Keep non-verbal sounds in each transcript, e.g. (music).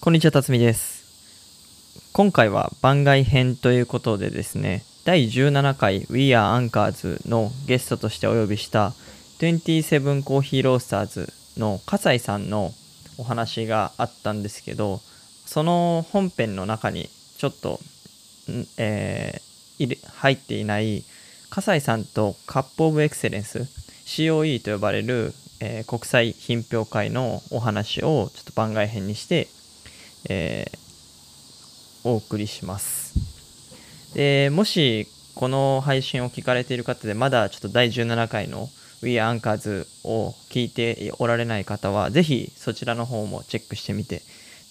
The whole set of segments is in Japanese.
こんにちは、辰巳です。今回は番外編ということでですね、第17回 We Are Anchors のゲストとしてお呼びした27コーヒーロースターズの笠井さんのお話があったんですけど、その本編の中にちょっと、えー入れ入っていない笠井さんとカップオブエクセレンス COE と呼ばれる、えー国際品評会のお話をちょっと番外編にして、えーお送りしますでもしこの配信を聞かれている方でまだちょっと第17回の We Are Anchors を聞いておられない方はぜひそちらの方もチェックしてみて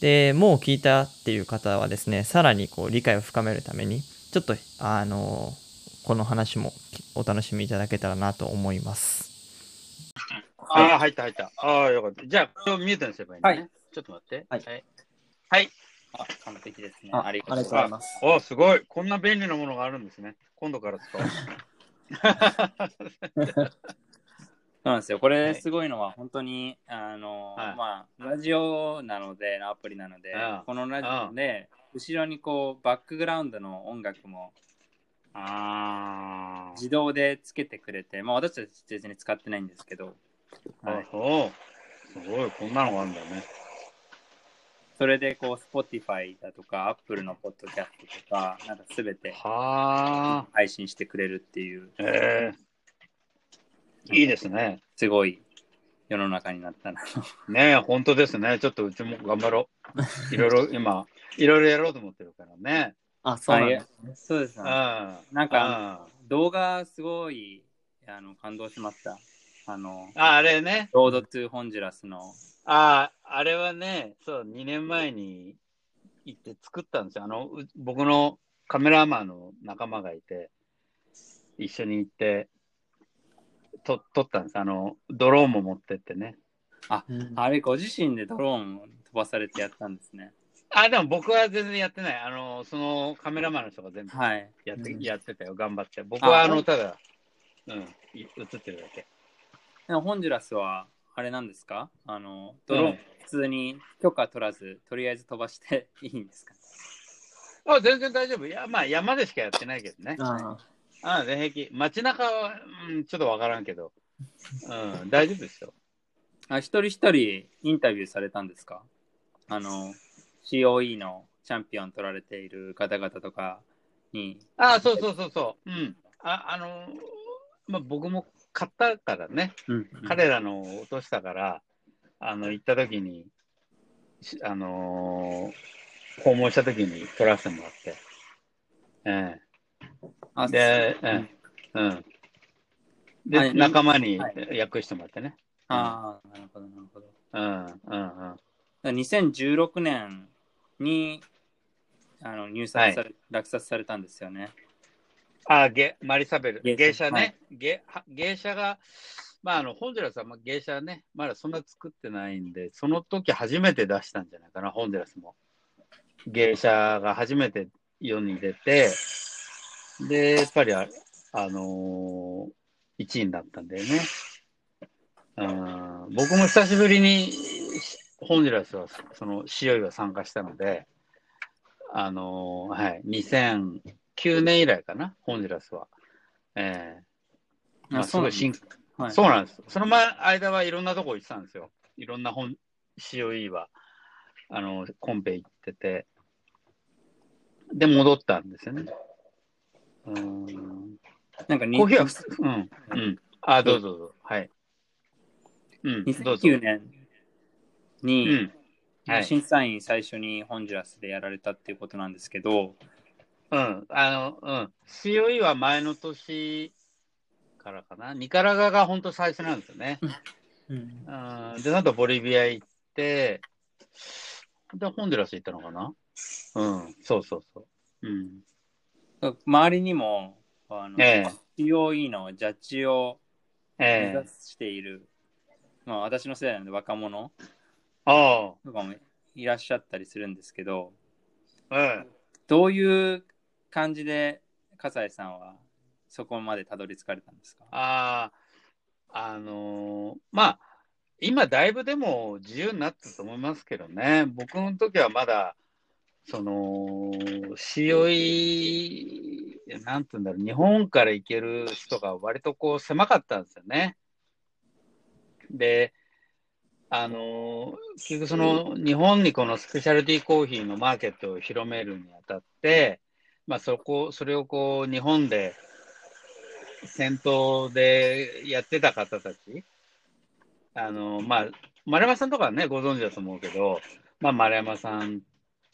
でもう聞いたっていう方はですねさらにこう理解を深めるためにちょっとあのこの話もお楽しみいただけたらなと思いますああ、入った入った。ああ、よかった。じゃあ、これをミュートにすればいいね。はいちょっと待って。はいはい。はい。あ、完璧ですね。あありがとうございますおすごい。こんな便利なものがあるんですね。今度から使おう。(laughs) そうなんですよ。こはいれすごいのは、本当に、あの、はいまあ、ラジオなので、アプリなのでああ、このラジオで、後ろにこう、バックグラウンドの音楽もあ自動でつけてくれて、まあ、私たち別に使ってないんですけど、あ。はい、そう。すごい。こんなのがあるんだね。それでこう、Spotify だとか、Apple のポッドキャストとか、なんかすべてはあ。配信してくれるっていう、ええいいですね。すごい世の中になったなと。ねえ、本当ですね。ちょっとうちも頑張ろう。(laughs) いろいろ今、いろいろやろうと思ってるからね。あそうなんですあいやそうですうん。ね。ななんか、動画すごいあの感動しました。あの、あ、あれね。ロードトゥホンジュラスの、ああ、あれはね、そう、2年前に行って作ったんですよ。あの、う僕のカメラマンの仲間がいて、一緒に行って、と撮ったんです。あの、ドローンも持ってってね。うんあれご自身でドローンを飛ばされてやったんですね。あ、でも僕は全然やってない。あの、そのカメラマンの人が全部はい。やって,、うんやってたよ。頑張って。僕はああの、ただ、うん、い映ってるだけ。ホンジュラスは、あれなんですか？あの、ドローン、うん普通に許可取らず、とりあえず飛ばして (laughs) いいんですか？あ、全然大丈夫。いや、まあ山でしかやってないけどね。ああ全然平気。街中は、うん、ちょっとわからんけど、うん、大丈夫ですよ。あ一人一人インタビューされたんですか？あの、COE のチャンピオン取られている方々とかに。あそうそうそうそう。うん。あ、あの、まあ、僕も買ったからね。彼らの落としたから、あの、行った時に、しあのー訪問した時に取らせてもらって。えあえで、うん。うん。で、はい仲間にはい訳してもらってね。ああ、なるほど、なるほど。うん、うん、うん。2016年にあの入札され、落札されたんですよね。あ、ゲマリサベル。芸者ね。芸は芸者が、まあ、あの、ホンジュラスはまあ芸者ね、まだそんな作ってないんで、その時初めて出したんじゃないかな、ホンジュラスも。芸者が初めて世に出て、で、やっぱりあ、あのー、1位になったんだよね。うん、僕も久しぶりに、ホンジュラスは、その、潮位は参加したので、あのーはい、2009年以来かな、ホンジュラスは。ええまあ、すごい新、はい、そうなんです。その前、間はいろんなとこ行ってたんですよ。いろんな本、COE は、あの、コンペ行ってて、で、戻ったんですよね。うーん。なんかにコーヒーは普通、うん、うん。あ、どうぞどうぞ。はい。うん、どうぞ。2009年うに、ん。はい。審査員最初にホンジュラスでやられたっていうことなんですけど、うん。あの、うん。COE は前の年からかな。ニカラガが本当最初なんですよね。うん、うん。で、なんとボリビア行って、で、ホンジュラス行ったのかなうん。そうそうそう。うん。周りにもあの、ええ COE のジャッジを目ええ指している、まあ、私の世代なので若者あとかもいらっしゃったりするんですけど、あ、ええどういう感じで笠井さんはそこまでたどり着かれたんですか？ああ、あのーまあ、今だいぶでも自由になったと思いますけどね。僕の時はまだ、その、COE、なんて言うんだろう、日本から行ける人が割とこう狭かったんですよね。で、あの、結局その日本にこのスペシャルティーコーヒーのマーケットを広めるにあたって、まあそこ、それをこう日本で先頭でやってた方たち、あの、まあ、丸山さんとかはね、ご存知だと思うけど、まあ、丸山さん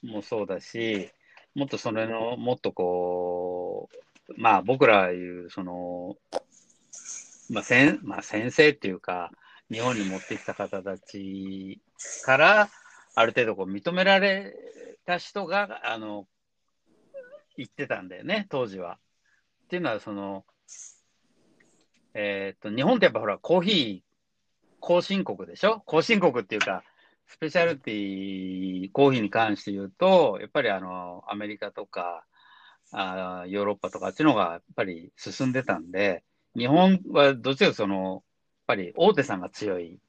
もそうだし、もっとそれの、もっとこう、まあ、僕らいう、その、まあ、せんまあ、先生っていうか、日本に持ってきた方たちから、ある程度こう認められた人が、あの、言ってたんだよね、当時は。っていうのは、その、えー、っと、日本ってやっぱほら、コーヒー後進国でしょ？後進国っていうか、スペシャルティーコーヒーに関して言うと、やっぱりあの、アメリカとか、あヨーロッパとかあっちの方がやっぱり進んでたんで、日本はどっちかその、やっぱり大手さんが強い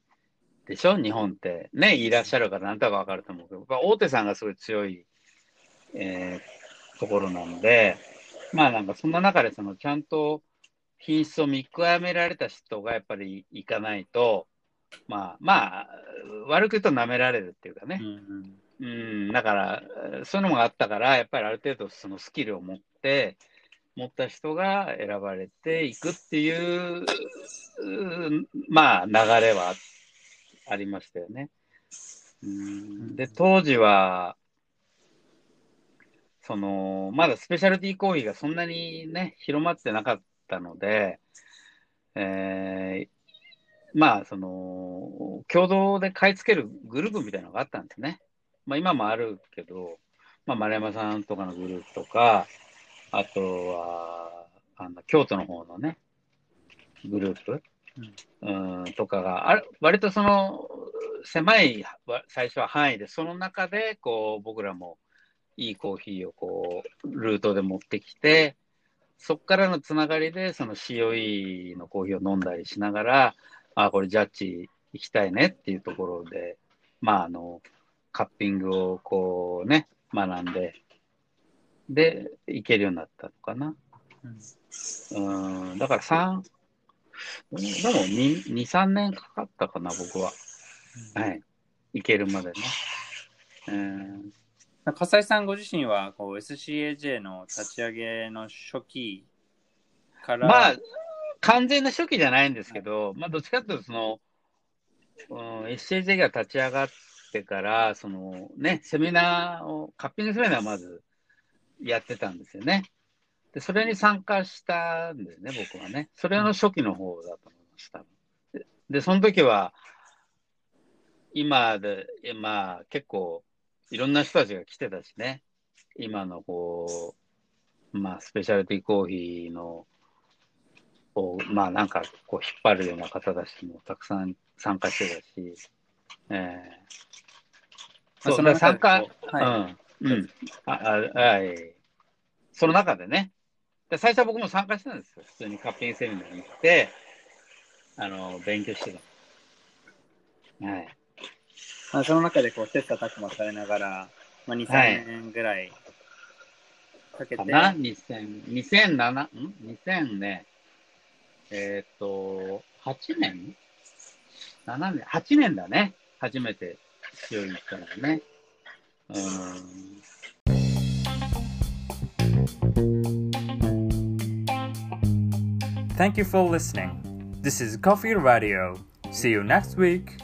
でしょ？日本って。ね、いらっしゃるからなんとかわかると思うけど、大手さんがすごい強い、えー、ところなので、まあなんかそんな中でそのちゃんと品質を見極められた人がやっぱり行かないと、まあ、まあ、悪く言うと舐められるっていうかね。うん、うん、だから、そういうのがあったから、やっぱりある程度そのスキルを持って、持った人が選ばれていくっていう、まあ、流れはありましたよね。うん、で、当時は、その、まだスペシャルティーコーヒーがそんなにね、広まってなかったので、えー、まあ、その、共同で買い付けるグループみたいなのがあったんですね。まあ、今もあるけど、まあ、丸山さんとかのグループとか、あとは、あの、京都の方のね、グループ、うん、うんとかが、あ割とその、狭い最初は範囲で、その中で、こう、僕らもいいコーヒーをこう、ルートで持ってきて、そこからのつながりで、その COE のコーヒーを飲んだりしながら、あ、これジャッジ行きたいねっていうところで、まあ、あの、カッピングをこうね、学んで、で、行けるようになったのかな。うん、うんだから3、でも2、2、3年かかったかな、僕は。はい。行けるまでね。うん。笠井さんご自身はこう SCAJ の立ち上げの初期から。まあ、完全な初期じゃないんですけど、まあ、どっちかというと、その、うん、SCAJ が立ち上がってから、そのね、セミナーを、カッピングセミナーをまずやってたんですよね。で、それに参加したんですね、僕はね。それの初期の方だと思いました。で、でその時は、今で、まあ、結構、いろんな人たちが来てたしね。今のこう、まあ、スペシャルティーコーヒーのこう、まあなんかこう引っ張るような方たちもたくさん参加してたし、えー、その参加、はい、うん、うん、ああはい。その中でね、で最初は僕も参加してたんですよ。普通にカッピングセミナーに行って、あの、勉強してた。はい。まあ、その中でこう、切磋琢磨されながら、まあ、2、3年ぐらいかけて。かな ?2000、2007、ん ?2000 ね、えっ、ー、と、8年 ?7 年 ?8 年だね。初めて強いに行ったのがね。うん。Thank you for listening. This is Coffee Radio. See you next week.